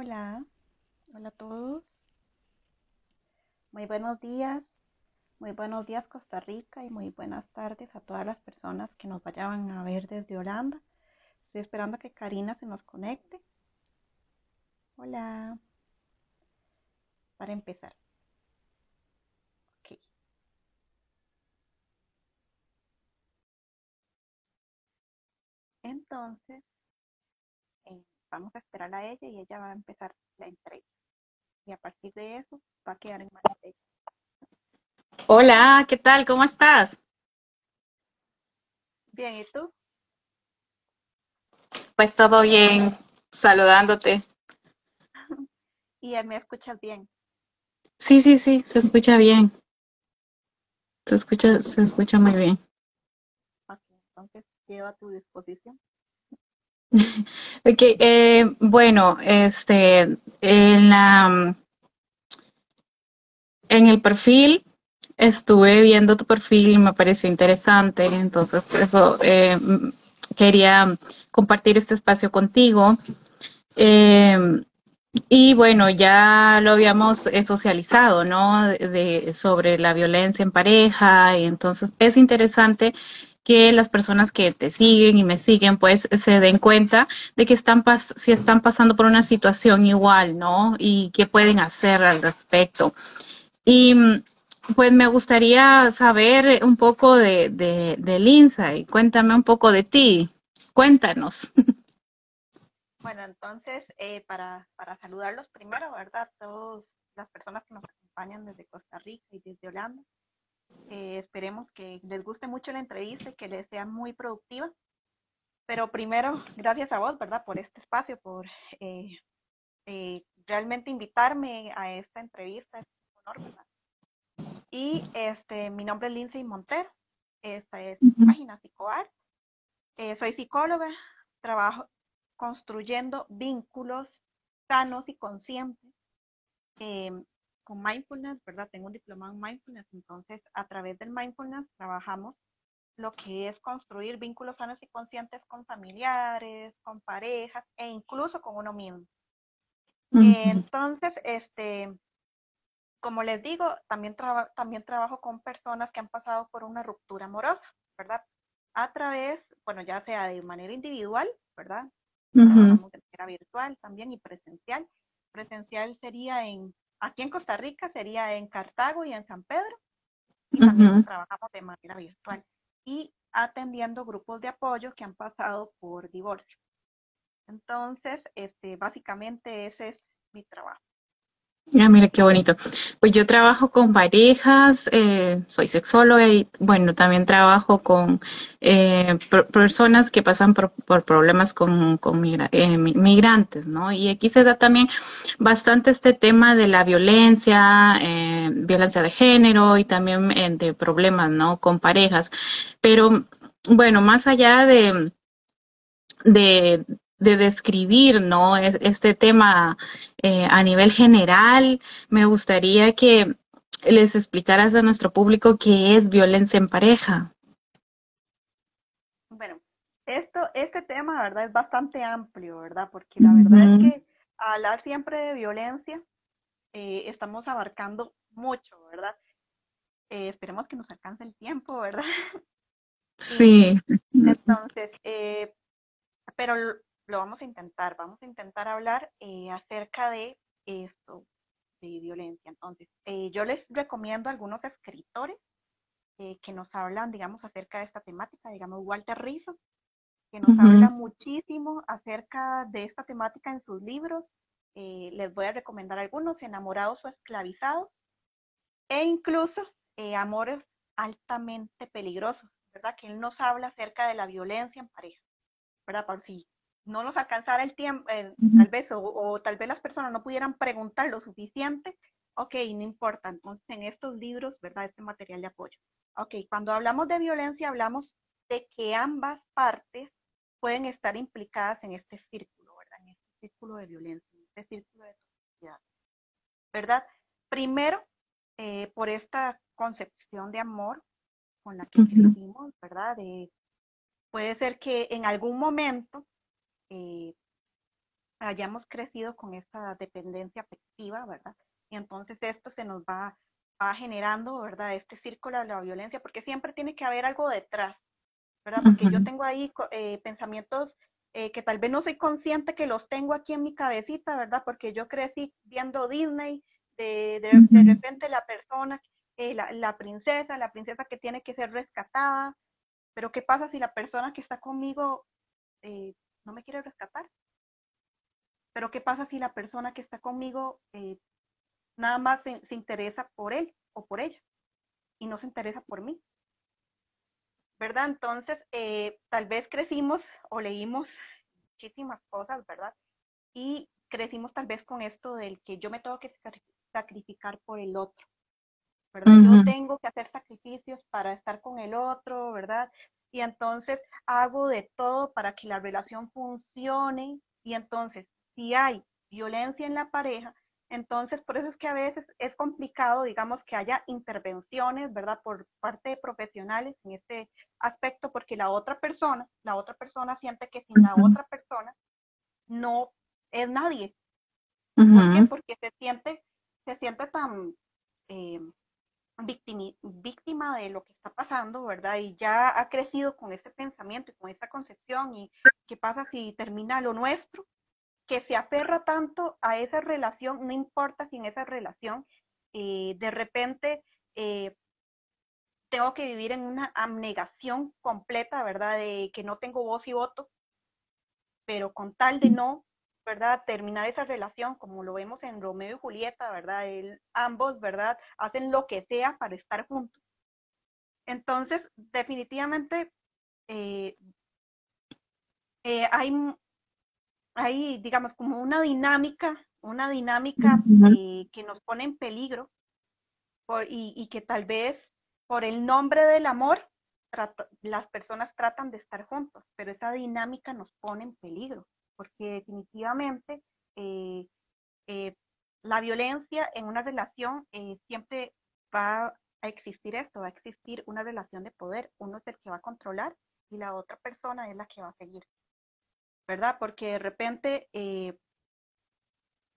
Hola, hola a todos. Muy buenos días, muy buenos días Costa Rica y muy buenas tardes a todas las personas que nos vayan a ver desde Holanda. Estoy esperando que Karina se nos conecte. Hola. Para empezar. Ok. Entonces, vamos a esperar a ella y ella va a empezar la entrega. Y a partir de eso va a quedar en manos de ella. Hola, ¿qué tal? ¿Cómo estás? Bien, ¿y tú? Pues todo bien, saludándote. ¿Y me escuchas bien? Sí, sí, sí, se escucha bien. Se escucha, se escucha muy bien. Ok, entonces quedo a tu disposición. Ok, eh, bueno, este, en la, en el perfil estuve viendo tu perfil y me pareció interesante, entonces eso eh, quería compartir este espacio contigo. Eh, y bueno, ya lo habíamos eh, socializado, ¿no? De- sobre la violencia en pareja y entonces es interesante que las personas que te siguen y me siguen pues se den cuenta de que están pas si están pasando por una situación igual, ¿no? Y qué pueden hacer al respecto. Y mm, pues me gustaría saber un poco de, de, de Lindsay. Cuéntame un poco de ti. Cuéntanos. Bueno, entonces, eh, para, para saludarlos primero, ¿verdad? Todas las personas que nos acompañan desde Costa Rica y desde Holanda. Eh, esperemos que les guste mucho la entrevista y que les sea muy productiva. Pero primero, gracias a vos, ¿verdad? Por este espacio, por eh, eh, realmente invitarme a esta entrevista. Es un honor, ¿verdad? Y este, mi nombre es Lindsay Montero. Esta es mi página Psicoart. Eh, soy psicóloga, trabajo construyendo vínculos sanos y conscientes eh, con mindfulness, ¿verdad? Tengo un diploma en mindfulness, entonces a través del mindfulness trabajamos lo que es construir vínculos sanos y conscientes con familiares, con parejas e incluso con uno mismo. Entonces, este, como les digo, también, traba- también trabajo con personas que han pasado por una ruptura amorosa, ¿verdad? A través, bueno, ya sea de manera individual, ¿verdad? Ujú. Trabajamos de manera virtual también y presencial. Presencial sería en, aquí en Costa Rica sería en Cartago y en San Pedro, y también trabajamos de manera virtual y atendiendo grupos de apoyo que han pasado por divorcio. Entonces, este, básicamente ese es mi trabajo. Ah, mira qué bonito. Pues yo trabajo con parejas, eh, soy sexóloga y bueno, también trabajo con eh, per- personas que pasan por, problemas con, con eh, mi- migrantes, ¿no? Y aquí se da también bastante este tema de la violencia, eh, violencia de género y también de problemas, ¿no? Con parejas. Pero bueno, más allá de, de, de describir, ¿no? Es- Este tema eh, a nivel general, me gustaría que les explicaras a nuestro público qué es violencia en pareja. Bueno, esto, este tema, ¿verdad? Es bastante amplio, ¿verdad? Porque la verdad es que hablar siempre de violencia, eh, estamos abarcando mucho, ¿verdad? Eh, esperemos que nos alcance el tiempo, ¿verdad? Sí. entonces, eh, pero lo, vamos a intentar, vamos a intentar hablar eh, acerca de esto, de violencia. Entonces, eh, yo les recomiendo algunos escritores eh, que nos hablan, digamos, acerca de esta temática, digamos, Walter Rizzo, que nos habla Ujú, muchísimo acerca de esta temática en sus libros. Eh, les voy a recomendar algunos, Enamorados o Esclavizados, e incluso Amores altamente peligrosos, ¿verdad? Que él nos habla acerca de la violencia en pareja, ¿verdad? Por si no nos alcanzara el tiempo, eh, tal vez, o, o, tal vez las personas no pudieran preguntar lo suficiente, ok, no importa, entonces en estos libros, ¿verdad? Este material de apoyo. Ok, cuando hablamos de violencia, hablamos de que ambas partes pueden estar implicadas en este círculo, ¿verdad? En este círculo de violencia, en este círculo de toxicidad, ¿verdad? Primero, eh, por esta concepción de amor con la que ujú, crecimos, ¿verdad? De, puede ser que en algún momento eh, hayamos crecido con esta dependencia afectiva, ¿verdad? Y entonces esto se nos va, va generando, ¿verdad? Este círculo de la violencia, porque siempre tiene que haber algo detrás, ¿verdad? Porque yo tengo ahí eh, pensamientos eh, que tal vez no soy consciente que los tengo aquí en mi cabecita, ¿verdad? Porque yo crecí viendo Disney, de, de, repente la persona, eh, la, la, princesa, la princesa que tiene que ser rescatada, pero ¿qué pasa si la persona que está conmigo eh, no me quiere rescatar? Pero ¿qué pasa si la persona que está conmigo nada más se, se interesa por él o por ella y no se interesa por mí? ¿verdad? Entonces, eh, tal vez crecimos o leímos muchísimas cosas, ¿verdad? Y crecimos tal vez con esto del que yo me tengo que sacrificar por el otro, ¿verdad? Yo tengo que hacer sacrificios para estar con el otro, ¿verdad? Y entonces hago de todo para que la relación funcione. Y entonces, si hay violencia en la pareja, entonces, por eso es que a veces es complicado, digamos, que haya intervenciones, ¿verdad? Por parte de profesionales en este aspecto, porque la otra persona, la otra persona siente que sin la otra persona no es nadie. ¿Por qué? Porque se siente, se siente tan eh, de lo que está pasando, ¿verdad? Y ya ha crecido con ese pensamiento y con esa concepción. ¿Y qué pasa si termina lo nuestro? que se aferra tanto a esa relación, no importa si en esa relación eh, de repente eh, tengo que vivir en una abnegación completa, ¿verdad? De que no tengo voz y voto, pero con tal de no, ¿verdad? Terminar esa relación, como lo vemos en Romeo y Julieta, ¿verdad? ambos, ¿verdad? Hacen lo que sea para estar juntos. Entonces, definitivamente, eh, hay hay, digamos, como una dinámica, una dinámica eh, que nos pone en peligro y, que tal vez por el nombre del amor las personas tratan de estar juntos, pero esa dinámica nos pone en peligro, porque definitivamente eh, eh, la violencia en una relación siempre va a existir esto, va a existir una relación de poder, uno es el que va a controlar y la otra persona es la que va a seguir. ¿verdad? Porque de repente eh,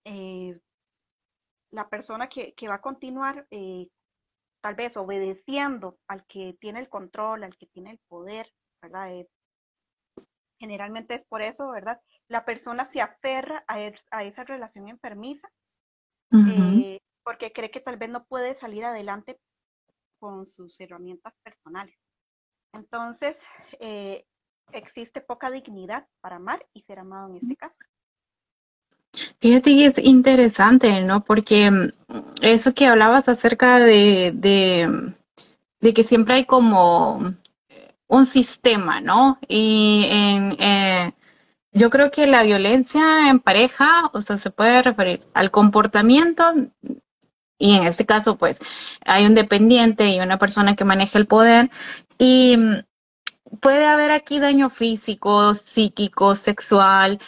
eh, la persona que, va a continuar eh, tal vez obedeciendo al que tiene el control, al que tiene el poder, ¿verdad? generalmente es por eso, ¿verdad? La persona se aferra a, a esa relación enfermiza porque cree que tal vez no puede salir adelante con sus herramientas personales. Entonces, existe poca dignidad para amar y ser amado en este caso. Fíjate que es interesante, ¿no? Porque mm, eso que hablabas acerca de, de, que siempre hay como un sistema, ¿no? Y en, eh, yo creo que la violencia en pareja, o sea, se puede referir al comportamiento y en este caso, pues, hay un dependiente y una persona que maneja el poder y mm, puede haber aquí daño físico, psíquico, sexual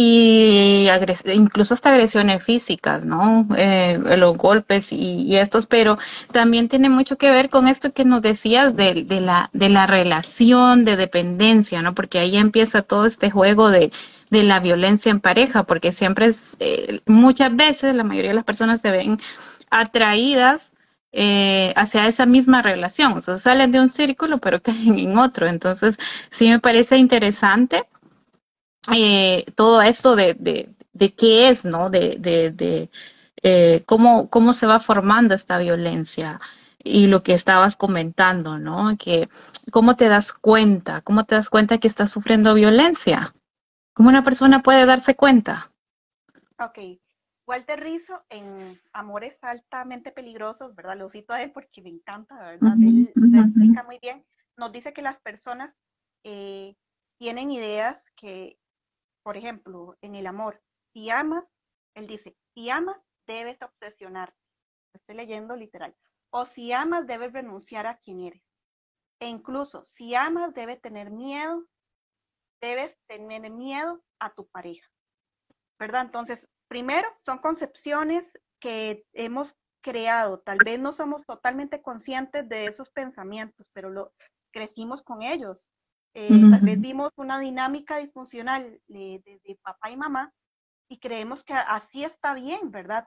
y incluso hasta agresiones físicas, ¿no? Eh, los golpes y, estos, pero también tiene mucho que ver con esto que nos decías de, la, de la relación de dependencia, ¿no? Porque ahí empieza todo este juego de, de la violencia en pareja, porque siempre es, eh, muchas veces la mayoría de las personas se ven atraídas eh, hacia esa misma relación. O sea, salen de un círculo, pero caen en otro. Entonces, sí me parece interesante eh, todo esto de, de, de, qué es, ¿no? De, de, eh, cómo, cómo se va formando esta violencia y lo que estabas comentando, ¿no? Que cómo te das cuenta, cómo te das cuenta que estás sufriendo violencia. ¿Cómo una persona puede darse cuenta? Ok, Walter Rizzo en Amores altamente peligrosos, ¿verdad? Lo cito a él porque me encanta, ¿verdad? Él lo explica muy bien. Nos dice que las personas eh, tienen ideas que, por ejemplo, en el amor, si amas, él dice, si amas, debes obsesionar. Estoy leyendo literal. O si amas, debes renunciar a quien eres. E incluso, si amas, debes tener miedo, debes tener miedo a tu pareja. ¿Verdad? Entonces, primero, son concepciones que hemos creado. Tal vez no somos totalmente conscientes de esos pensamientos, pero lo crecimos con ellos. Eh, tal vez vimos una dinámica disfuncional de, papá y mamá y creemos que así está bien, ¿verdad?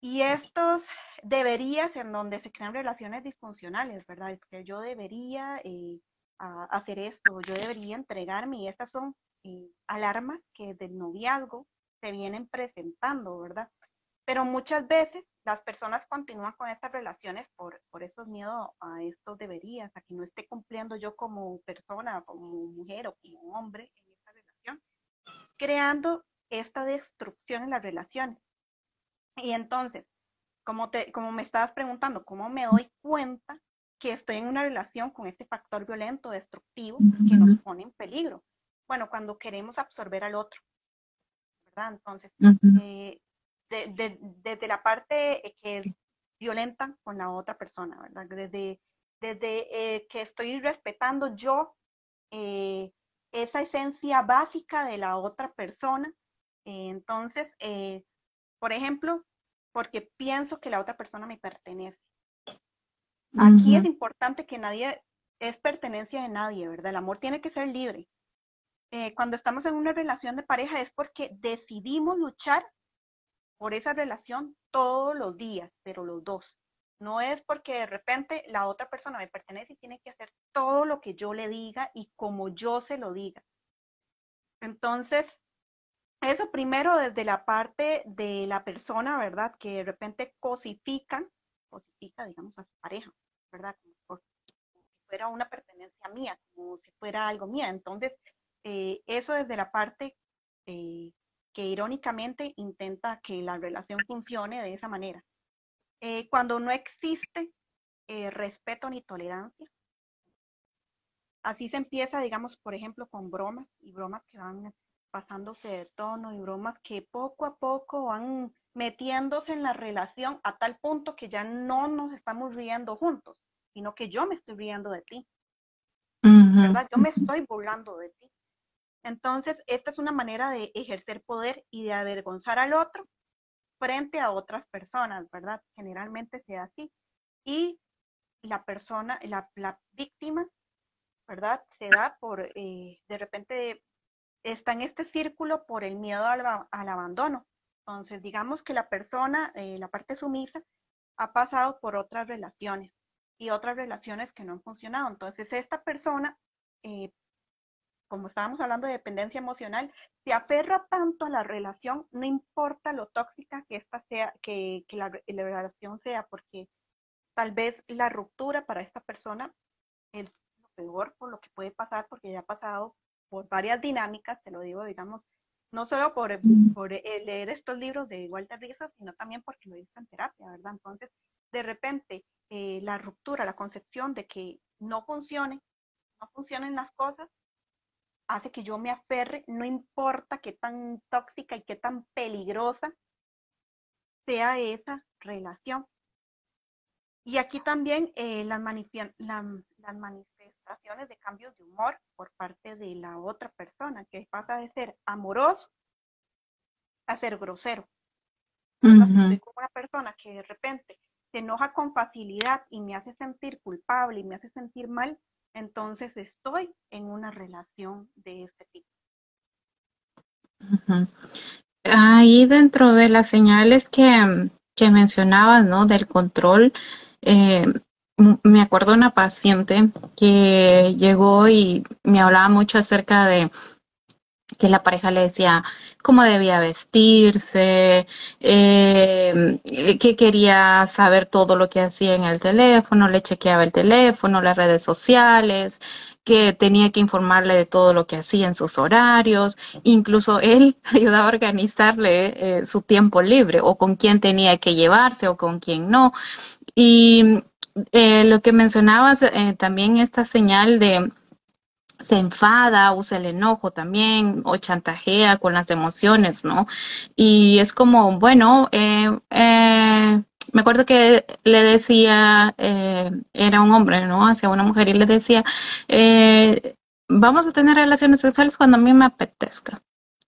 Y estos deberías en donde se crean relaciones disfuncionales, ¿verdad? Que yo debería eh, hacer esto, yo debería entregarme y estas son eh, alarmas que del noviazgo se vienen presentando, ¿verdad? Pero muchas veces las personas continúan con estas relaciones por, por esos miedos a estos deberías, a que no esté cumpliendo yo como persona, como mujer o como hombre en esta relación, creando esta destrucción en las relaciones. Y entonces, como, te, como me estabas preguntando, ¿cómo me doy cuenta que estoy en una relación con este factor violento, destructivo, que nos pone en peligro? Bueno, cuando queremos absorber al otro, ¿verdad? Entonces, eh, desde la parte que es violenta con la otra persona, ¿verdad? Desde, desde eh, que estoy respetando yo eh, esa esencia básica de la otra persona. entonces, por ejemplo, porque pienso que la otra persona me pertenece. Aquí es importante que nadie es pertenencia de nadie, ¿verdad? El amor tiene que ser libre. Eh, cuando estamos en una relación de pareja es porque decidimos luchar por esa relación todos los días, pero los dos. No es porque de repente la otra persona me pertenece y tiene que hacer todo lo que yo le diga y como yo se lo diga. Entonces, eso primero desde la parte de la persona, ¿verdad? Que de repente cosifican, cosifica, digamos, a su pareja, ¿verdad? Como, si fuera una pertenencia mía, como si fuera algo mía. Entonces, eh, eso desde la parte eh, que irónicamente intenta que la relación funcione de esa manera. Eh, cuando no existe respeto ni tolerancia, así se empieza, digamos, por ejemplo, con bromas y bromas que van pasándose de tono y bromas que poco a poco van metiéndose en la relación a tal punto que ya no nos estamos riendo juntos, sino que yo me estoy riendo de ti. ¿Verdad? Yo me estoy burlando de ti. Entonces, esta es una manera de ejercer poder y de avergonzar al otro frente a otras personas, ¿verdad? Generalmente se da así. Y la persona, la, la víctima, ¿verdad? Se da por, eh, de repente, está en este círculo por el miedo al, abandono. Entonces, digamos que la persona, eh, la parte sumisa, ha pasado por otras relaciones y otras relaciones que no han funcionado. Entonces, esta persona, eh, como estábamos hablando de dependencia emocional, se aferra tanto a la relación, no importa lo tóxica que esta sea, que, la, la, relación sea, porque tal vez la ruptura para esta persona es lo peor por lo que puede pasar, porque ya ha pasado por varias dinámicas, te lo digo, digamos, no solo por, por leer estos libros de Walter Rizzo, sino también porque lo hice en terapia, ¿verdad? Entonces, de repente, eh, la ruptura, la concepción de que no funcione, no funcionen las cosas, hace que yo me aferre, no importa qué tan tóxica y qué tan peligrosa sea esa relación. Y aquí también eh, las, las manifestaciones de cambios de humor por parte de la otra persona, que pasa de ser amoroso a ser grosero. Estoy con una persona que de repente se enoja con facilidad y me hace sentir culpable y me hace sentir mal, entonces estoy en una relación de este tipo. Ahí dentro de las señales que, que mencionabas, ¿no? Del control, eh, me acuerdo una paciente que llegó y me hablaba mucho acerca de que la pareja le decía cómo debía vestirse, eh, que quería saber todo lo que hacía en el teléfono, le chequeaba el teléfono, las redes sociales, que tenía que informarle de todo lo que hacía en sus horarios, incluso él ayudaba a organizarle eh, su tiempo libre o con quién tenía que llevarse o con quién no. Y eh, lo que mencionabas también esta señal de se enfada, usa el enojo también o chantajea con las emociones, ¿no? Y es como, bueno, eh, me acuerdo que le decía, era un hombre, ¿no? Hacia una mujer y le decía, vamos a tener relaciones sexuales cuando a mí me apetezca.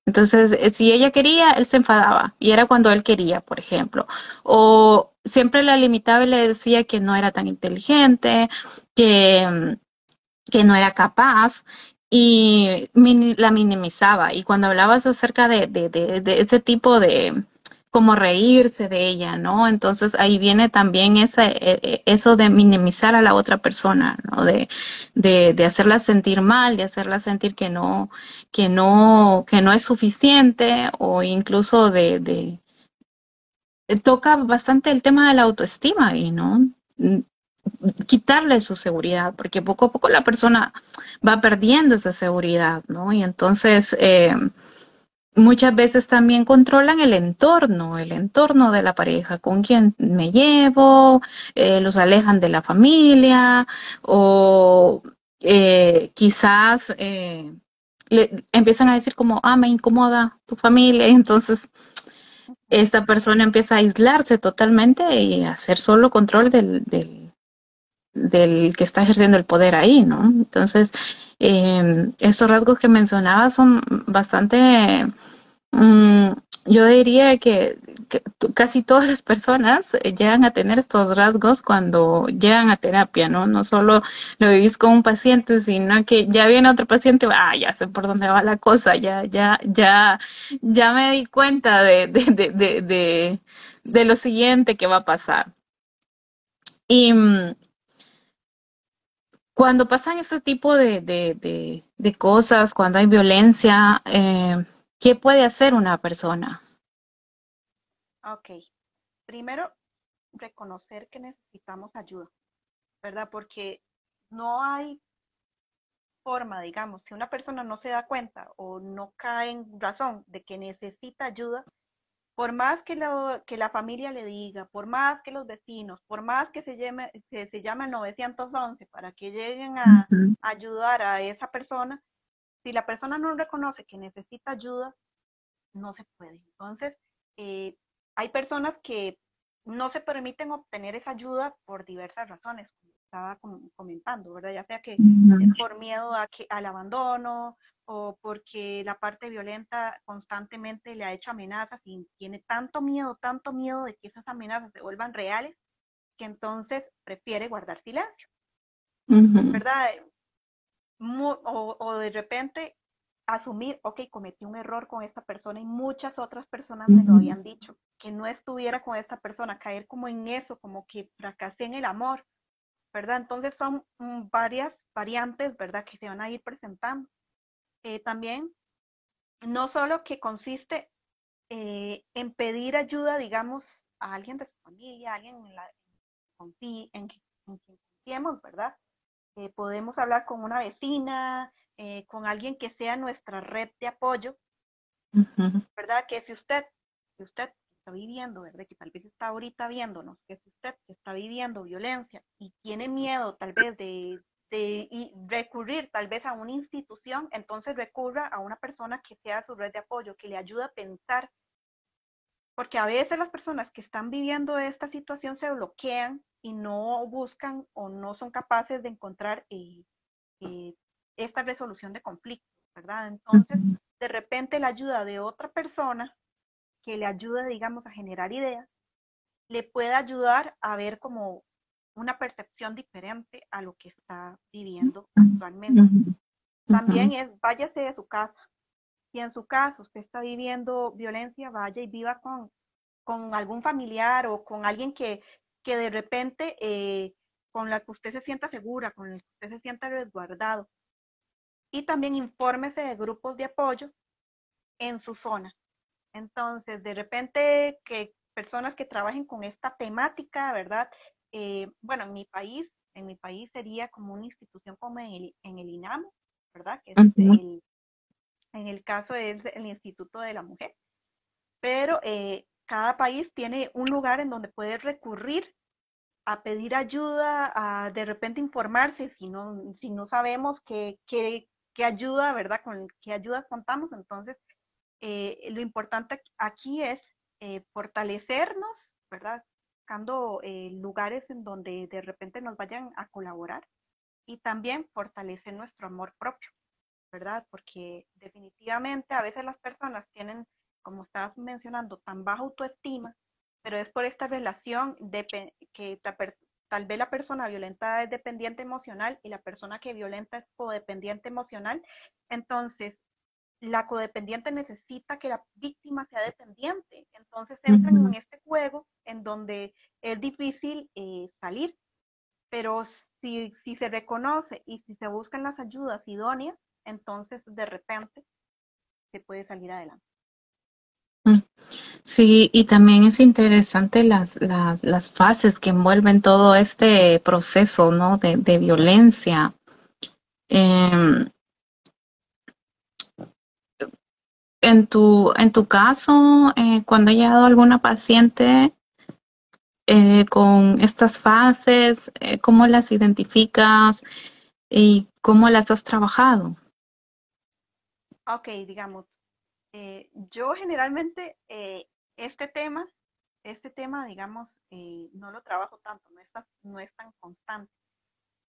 Entonces, eh, si ella quería, él se enfadaba y era cuando él quería, por ejemplo. O siempre la limitaba y le decía que no era tan inteligente, que, mm, que no era capaz y la minimizaba. Y cuando hablabas acerca de, de, ese tipo de, como reírse de ella, ¿no? Entonces ahí viene también e, e, eso de minimizar a la otra persona, ¿no? De, de, de, hacerla sentir mal, de hacerla sentir que no, que no, que no es suficiente o incluso de, de toca bastante el tema de la autoestima y ¿no? Quitarle su seguridad, porque poco a poco la persona va perdiendo esa seguridad, ¿no? Y entonces eh, muchas veces también controlan el entorno, el entorno de la pareja, con quién me llevo, eh, los alejan de la familia o eh, quizás le empiezan a decir como, ah, me incomoda tu familia, y entonces esta persona empieza a aislarse totalmente y a hacer solo control del del que está ejerciendo el poder ahí, ¿no? Entonces, eh, estos rasgos que mencionaba son bastante, mm, yo diría que, casi todas las personas llegan a tener estos rasgos cuando llegan a terapia, ¿no? No solo lo vivís con un paciente, sino que ya viene otro paciente, ah, ya sé por dónde va la cosa, ya, ya, ya, ya me di cuenta de, de, de, de, de lo siguiente que va a pasar. Y, mm, cuando pasan ese tipo de, de, de, cosas, cuando hay violencia, eh, ¿qué puede hacer una persona? Ok. Primero, reconocer que necesitamos ayuda, ¿verdad? Porque no hay forma, digamos, si una persona no se da cuenta o no cae en razón de que necesita ayuda, por más que, que la familia le diga, por más que los vecinos, por más que se llame, se, se llame 911 para que lleguen a, ayudar a esa persona, si la persona no reconoce que necesita ayuda, no se puede. Entonces, eh, hay personas que no se permiten obtener esa ayuda por diversas razones, como estaba comentando, ¿verdad? Ya sea que es por miedo a que, al abandono o porque la parte violenta constantemente le ha hecho amenazas y tiene tanto miedo, tanto miedo de que esas amenazas se vuelvan reales, que entonces prefiere guardar silencio. ¿Verdad? o, o, de repente asumir, ok, cometí un error con esta persona y muchas otras personas me lo habían dicho, que no estuviera con esta persona, caer como en eso, como que fracasé en el amor, ¿verdad? Entonces son mm, varias variantes, ¿verdad? Que se van a ir presentando. Eh, también, no solo que consiste eh, en pedir ayuda, digamos, a alguien de su familia, a alguien en, la, en, quien confiemos, ¿verdad? Eh, podemos hablar con una vecina, con alguien que sea nuestra red de apoyo, ¿verdad? Que si usted, si usted está viviendo, ¿verdad? Que tal vez está ahorita viéndonos, que si usted está viviendo violencia y tiene miedo tal vez de, de recurrir tal vez a una institución, entonces recurra a una persona que sea su red de apoyo, que le ayude a pensar, porque a veces las personas que están viviendo esta situación se bloquean y no buscan o no son capaces de encontrar eh, eh, esta resolución de conflictos, ¿verdad? Entonces, de repente la ayuda de otra persona que le ayude, digamos, a generar ideas, le puede ayudar a ver como una percepción diferente a lo que está viviendo actualmente. También es, váyase de su casa. Si en su casa usted está viviendo violencia, vaya y viva con, con algún familiar o con alguien que, que de repente, eh, con la que usted se sienta segura, con la que usted se sienta resguardado. Y también infórmese de grupos de apoyo en su zona. Entonces, de repente, que personas que trabajen con esta temática, ¿verdad? Eh, bueno, en mi país, en mi país sería como una institución como en el, en el INAM, ¿verdad? Que en el caso es el Instituto de la Mujer. Pero eh, cada país tiene un lugar en donde puede recurrir a pedir ayuda, a de repente informarse si no, si no sabemos qué, qué, qué ayuda, ¿verdad? Con qué ayudas contamos. Entonces, eh, lo importante aquí es fortalecernos, ¿verdad? Buscando eh, lugares en donde de repente nos vayan a colaborar y también fortalecer nuestro amor propio, ¿verdad? Porque definitivamente a veces las personas tienen, como estabas mencionando, tan baja autoestima, pero es por esta relación de que tal vez la persona violenta es dependiente emocional y la persona que violenta es codependiente emocional. Entonces, la codependiente necesita que la víctima sea dependiente. Entonces entran en este juego en donde es difícil eh, salir. Pero si, si se reconoce y si se buscan las ayudas idóneas, entonces de repente se puede salir adelante. Mm. Sí, y también es interesante las, las, las fases que envuelven todo este proceso ¿no? de, de violencia. Eh, en tu, en tu caso, eh, cuando ha llegado alguna paciente eh, con estas fases, eh, ¿cómo las identificas y cómo las has trabajado? Ok, digamos, yo generalmente este tema, este tema, digamos, no lo trabajo tanto, no es, no es tan constante,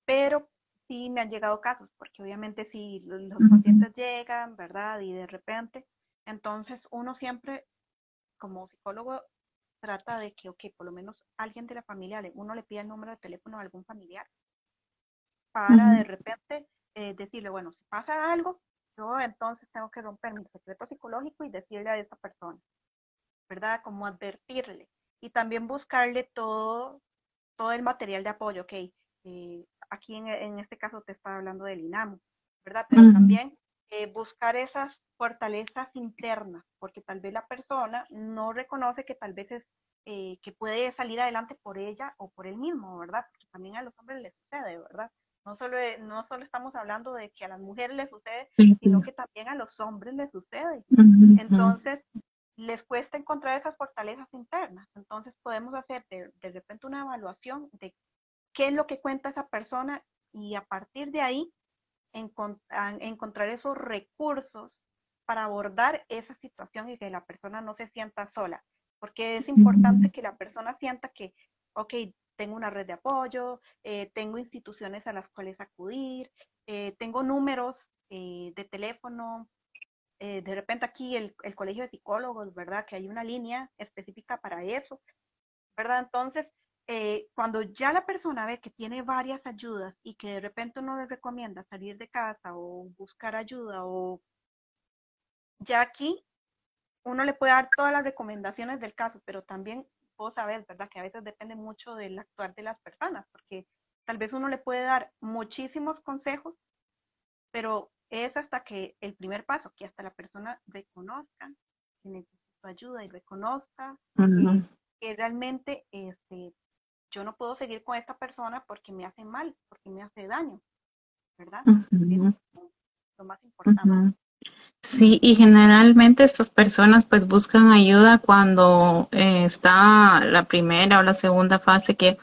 pero sí me han llegado casos, porque obviamente si los pacientes llegan, ¿verdad? Y de repente entonces, uno siempre, como psicólogo, trata de que, ok, por lo menos alguien de la familia, uno le pide el número de teléfono a algún familiar para de repente eh, decirle, bueno, si pasa algo, yo entonces tengo que romper mi secreto psicológico y decirle a esa persona, ¿verdad? Como advertirle. Y también buscarle todo, todo el material de apoyo, ok. Eh, aquí en, este caso te estaba hablando del INAMO, ¿verdad? Pero también eh, buscar esas fortalezas internas, porque tal vez la persona no reconoce que tal vez es eh, que puede salir adelante por ella o por él mismo, ¿verdad? Porque también a los hombres les sucede, ¿verdad? No solo, no solo estamos hablando de que a las mujeres les sucede, sino que también a los hombres les sucede. Entonces, les cuesta encontrar esas fortalezas internas. Entonces, podemos hacer de, de repente una evaluación de qué es lo que cuenta esa persona y a partir de ahí encontrar esos recursos para abordar esa situación y que la persona no se sienta sola, porque es importante que la persona sienta que, ok, tengo una red de apoyo, eh, tengo instituciones a las cuales acudir, eh, tengo números eh, de teléfono, de repente aquí el, el, colegio de psicólogos, ¿verdad? Que hay una línea específica para eso, ¿verdad? Entonces, eh, cuando ya la persona ve que tiene varias ayudas y que de repente uno le recomienda salir de casa o buscar ayuda o ya aquí uno le puede dar todas las recomendaciones del caso, pero también vos sabés, ¿verdad? Que a veces depende mucho del actuar de las personas, porque tal vez uno le puede dar muchísimos consejos, pero es hasta que el primer paso, que hasta la persona reconozca que necesita ayuda y reconozca que, realmente este, yo no puedo seguir con esta persona porque me hace mal, porque me hace daño, ¿verdad? lo más importante. Sí, y generalmente estas personas pues buscan ayuda cuando eh, está la primera o la segunda fase que,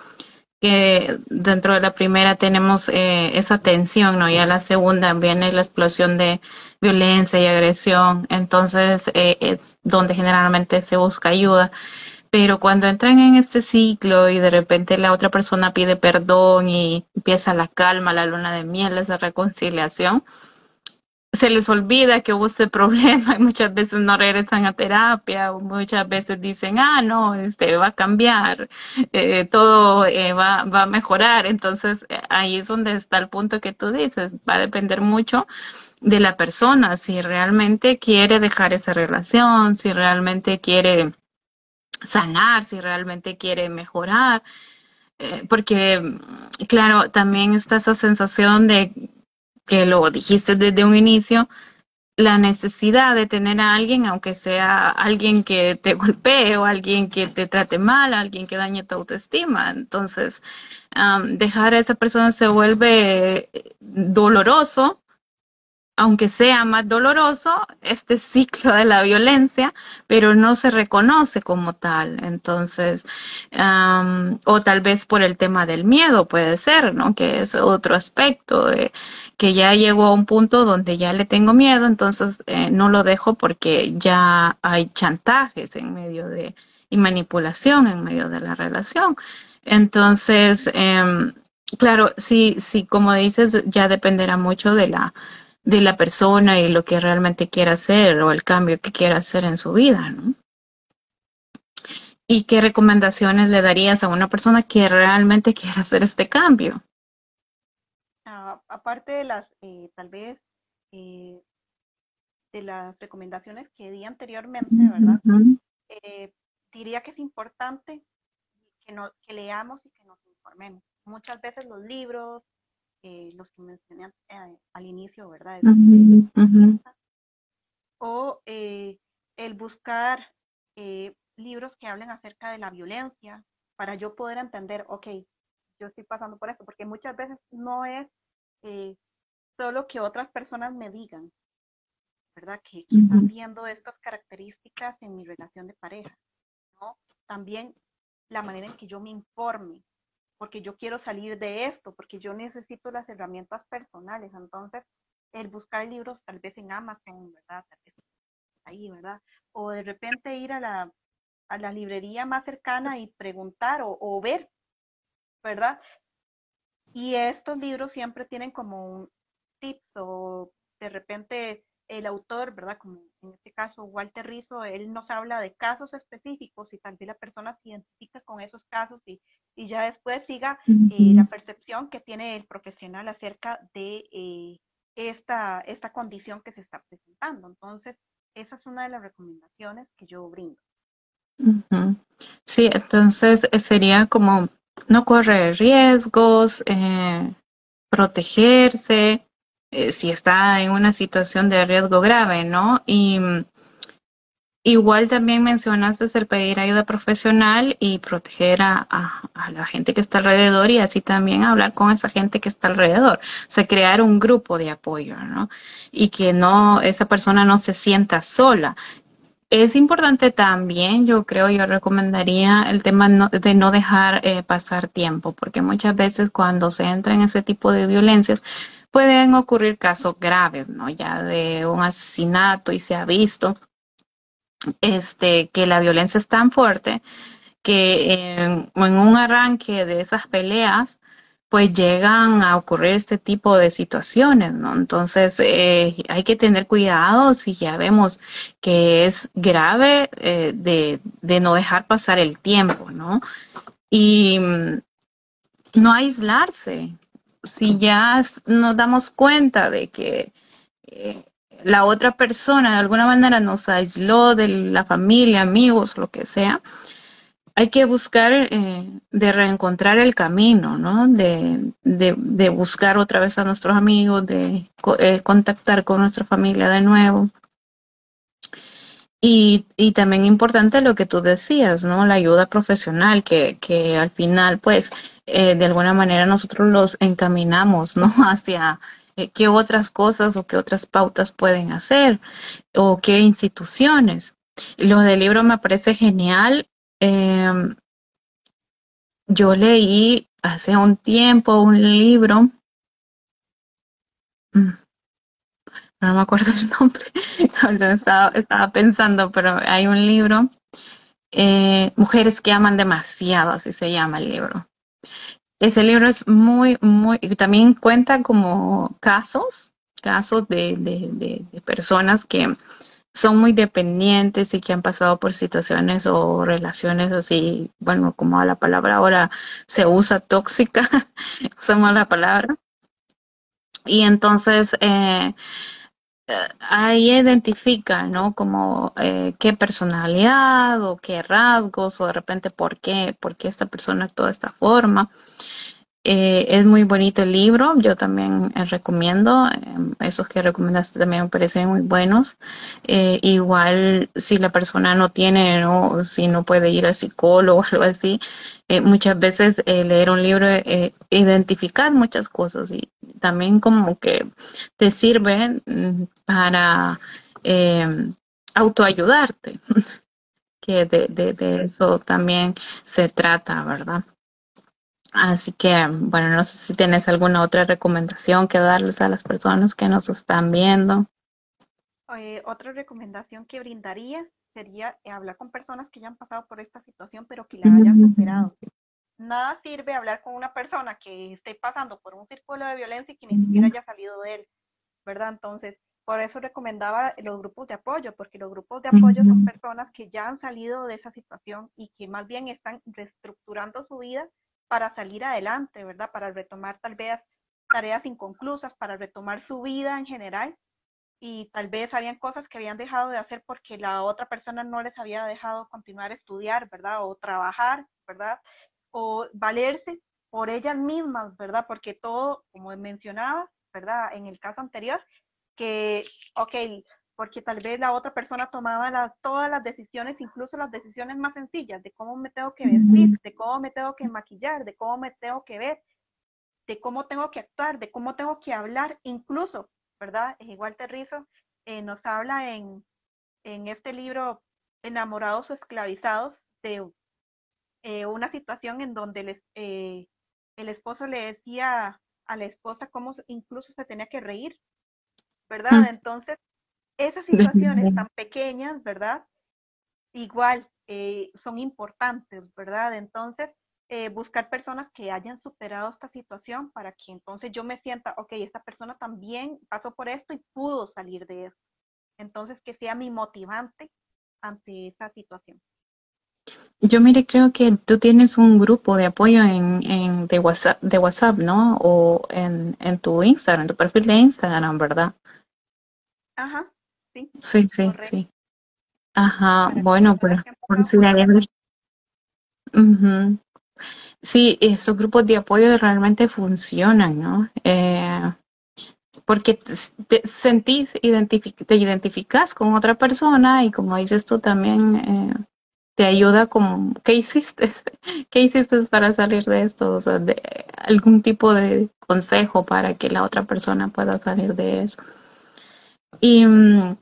que dentro de la primera tenemos eh, esa tensión, ¿no? Y a la segunda viene la explosión de violencia y agresión, entonces eh, es donde generalmente se busca ayuda pero cuando entran en este ciclo y de repente la otra persona pide perdón y empieza la calma, la luna de miel, esa reconciliación, se les olvida que hubo ese problema y muchas veces no regresan a terapia o muchas veces dicen, ah, no, este va a cambiar, eh, todo eh, va, va a mejorar. Entonces eh, ahí es donde está el punto que tú dices, va a depender mucho de la persona, si realmente quiere dejar esa relación, si realmente quiere sanar, si realmente quiere mejorar. Eh, porque, claro, también está esa sensación de que lo dijiste desde un inicio, la necesidad de tener a alguien, aunque sea alguien que te golpee o alguien que te trate mal, alguien que dañe tu autoestima. Entonces, dejar a esa persona se vuelve doloroso aunque sea más doloroso, este ciclo de la violencia, pero no se reconoce como tal. Entonces, o tal vez por el tema del miedo puede ser, ¿no? Que es otro aspecto de que ya llegó a un punto donde ya le tengo miedo, entonces eh, no lo dejo porque ya hay chantajes en medio de y manipulación en medio de la relación. Entonces, em, claro, sí, sí, como dices, ya dependerá mucho de la de la persona y lo que realmente quiera hacer o el cambio que quiera hacer en su vida, ¿no? ¿Y qué recomendaciones le darías a una persona que realmente quiere hacer este cambio? Ah, aparte de las, eh, tal vez, eh, de las recomendaciones que di anteriormente, ¿verdad? Eh, diría que es importante que, no, que leamos y que nos informemos. Muchas veces los libros, los que mencioné al inicio, ¿verdad? O el buscar libros que hablen acerca de la violencia para yo poder entender, ok, yo estoy pasando por esto, porque muchas veces no es eh, solo que otras personas me digan, ¿verdad? Que, están viendo estas características en mi relación de pareja, ¿no? También la manera en que yo me informe, porque yo quiero salir de esto, porque yo necesito las herramientas personales. Entonces, el buscar libros tal vez en Amazon, ¿verdad? ahí, ¿verdad? O de repente ir a la a la librería más cercana y preguntar o, ver, ¿verdad? Y estos libros siempre tienen como un tips o de repente el autor, ¿verdad? Como en este caso Walter Rizzo, él nos habla de casos específicos y también la persona se identifica con esos casos y, y ya después siga eh, la percepción que tiene el profesional acerca de eh, esta, esta condición que se está presentando. Entonces, esa es una de las recomendaciones que yo brindo. Sí, entonces eh, sería como no correr riesgos, eh, protegerse, eh, si está en una situación de riesgo grave, ¿no? Y mm, igual también mencionaste el pedir ayuda profesional y proteger a, la gente que está alrededor y así también hablar con esa gente que está alrededor. O sea, crear un grupo de apoyo, ¿no? Y que no, esa persona no se sienta sola es importante también, yo creo, yo recomendaría el tema de no dejar eh, pasar tiempo, porque muchas veces cuando se entra en ese tipo de violencias pueden ocurrir casos graves, ¿no? Ya de un asesinato y se ha visto este, que la violencia es tan fuerte que en un arranque de esas peleas pues llegan a ocurrir este tipo de situaciones, ¿no? Entonces eh, hay que tener cuidado si ya vemos que es grave eh, de, de, no dejar pasar el tiempo, ¿no? Y mm, no aislarse. Si ya nos damos cuenta de que eh, la otra persona de alguna manera nos aisló de la familia, amigos, lo que sea, hay que buscar eh, de reencontrar el camino, ¿no? De, de, buscar otra vez a nuestros amigos, de eh, contactar con nuestra familia de nuevo. Y, también importante lo que tú decías, ¿no? La ayuda profesional, que, que al final, pues, eh, de alguna manera nosotros los encaminamos, ¿no? Hacia qué otras cosas o qué otras pautas pueden hacer o qué instituciones. Lo del libro me parece genial Em, yo leí hace un tiempo un libro, no me acuerdo el nombre, estaba, estaba pensando, pero hay un libro, eh, Mujeres que aman demasiado, así se llama el libro. Ese libro es muy, muy, también cuenta como casos, casos de, de, de personas que son muy dependientes y que han pasado por situaciones o relaciones así, bueno, como la palabra ahora se usa tóxica, usamos la palabra. Y entonces eh, ahí identifica, ¿no? Como eh, qué personalidad o qué rasgos o de repente por qué, por qué esta persona actúa de esta forma. Eh, es muy bonito el libro, yo también eh, recomiendo, em, esos que recomendaste también me parecen muy buenos. Eh, igual si la persona no tiene o si no puede ir al psicólogo o algo así, muchas veces leer un libro, identificar muchas cosas y también como que te sirve mm, para em, autoayudarte, que de, de eso también se trata, ¿verdad? Así que, bueno, no sé si tienes alguna otra recomendación que darles a las personas que nos están viendo. Eh, otra recomendación que brindaría sería eh, hablar con personas que ya han pasado por esta situación, pero que la hayan superado. Nada sirve hablar con una persona que esté pasando por un círculo de violencia y que ni siquiera haya salido de él, ¿verdad? Entonces, por eso recomendaba los grupos de apoyo, porque los grupos de apoyo son personas que ya han salido de esa situación y que más bien están reestructurando su vida para salir adelante, ¿verdad? Para retomar tal vez tareas inconclusas, para retomar su vida en general y tal vez habían cosas que habían dejado de hacer porque la otra persona no les había dejado continuar a estudiar, ¿verdad? O trabajar, ¿verdad? O valerse por ellas mismas, ¿verdad? Porque todo, como mencionaba, ¿verdad? En el caso anterior, que, ok, porque tal vez la otra persona tomaba todas las decisiones, incluso las decisiones más sencillas, de cómo me tengo que vestir, de cómo me tengo que maquillar, de cómo me tengo que ver, de cómo tengo que actuar, de cómo tengo que hablar, incluso, ¿verdad? Igual Terrizo eh, nos habla en, en, este libro Enamorados o Esclavizados de eh, una situación en donde les, eh, el esposo le decía a la esposa cómo incluso se tenía que reír ¿verdad? Mm. Entonces, esas situaciones tan pequeñas, ¿verdad? Igual eh, son importantes, ¿verdad? Entonces, eh, buscar personas que hayan superado esta situación para que entonces yo me sienta, ok, esta persona también pasó por esto y pudo salir de eso. Entonces, que sea mi motivante ante esa situación. Yo mire, creo que tú tienes un grupo de apoyo en, en de WhatsApp, de WhatsApp, ¿no? O en, en tu Instagram, en tu perfil de Instagram, ¿verdad? Ajá, sí. Sí, sí, sí. Ajá, bueno, pero por si Sí, esos grupos de apoyo realmente funcionan, ¿no? Eh, porque te sentís, te identificas con otra persona y como dices tú también, eh, te ayuda con, ¿qué hiciste? ¿Qué hiciste para salir de esto? O sea, de algún tipo de consejo para que la otra persona pueda salir de eso. Y mm,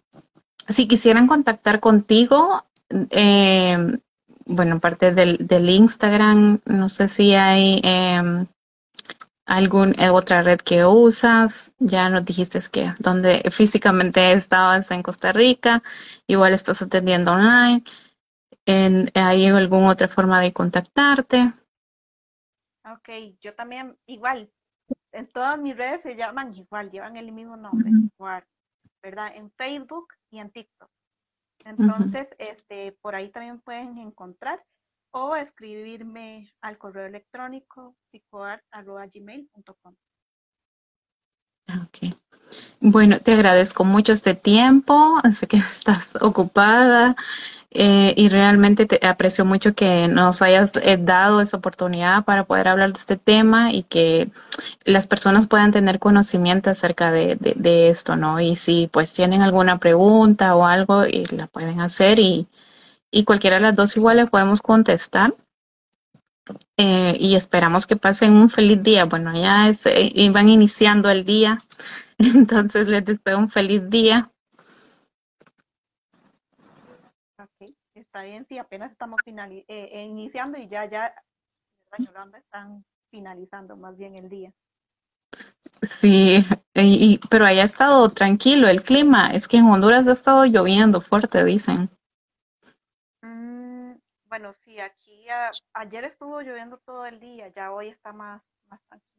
si quisieran contactar contigo, eh, bueno, aparte del, del, Instagram, no sé si hay eh, alguna otra red que usas. Ya nos dijiste que donde físicamente estabas en Costa Rica, igual estás atendiendo online. En, ¿Hay alguna otra forma de contactarte? Ok, yo también igual. En todas mis redes se llaman igual, llevan el mismo nombre, igual. ¿Verdad? En Facebook y en TikTok. Entonces, este, por ahí también pueden encontrar o escribirme al correo electrónico picoart.gmail.com. Ok. Bueno, te agradezco mucho este tiempo. Sé que estás ocupada. Eh, y realmente te aprecio mucho que nos hayas eh, dado esa oportunidad para poder hablar de este tema y que las personas puedan tener conocimiento acerca de, esto, ¿no? Y si pues tienen alguna pregunta o algo, y la pueden hacer y, y cualquiera de las dos igual le podemos contestar. Eh, y esperamos que pasen un feliz día. Bueno, ya es, van iniciando el día, entonces les deseo un feliz día está bien, sí, apenas estamos eh, eh, iniciando y ya, ya, Yolanda, están finalizando más bien el día. Sí, y, pero haya estado tranquilo el clima. Es que en Honduras ha estado lloviendo fuerte, dicen. Mm, bueno, sí, aquí ayer estuvo lloviendo todo el día, ya hoy está más, más tranquilo.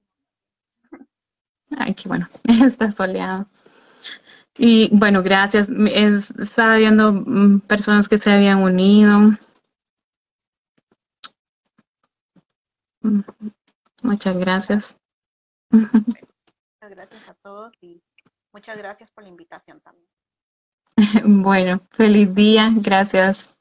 Ay, qué bueno, está soleado. Y bueno, gracias. estaba viendo mm, personas que se habían unido. Mm, muchas gracias. Muchas gracias a todos y muchas gracias por la invitación también. Bueno, feliz día. Gracias.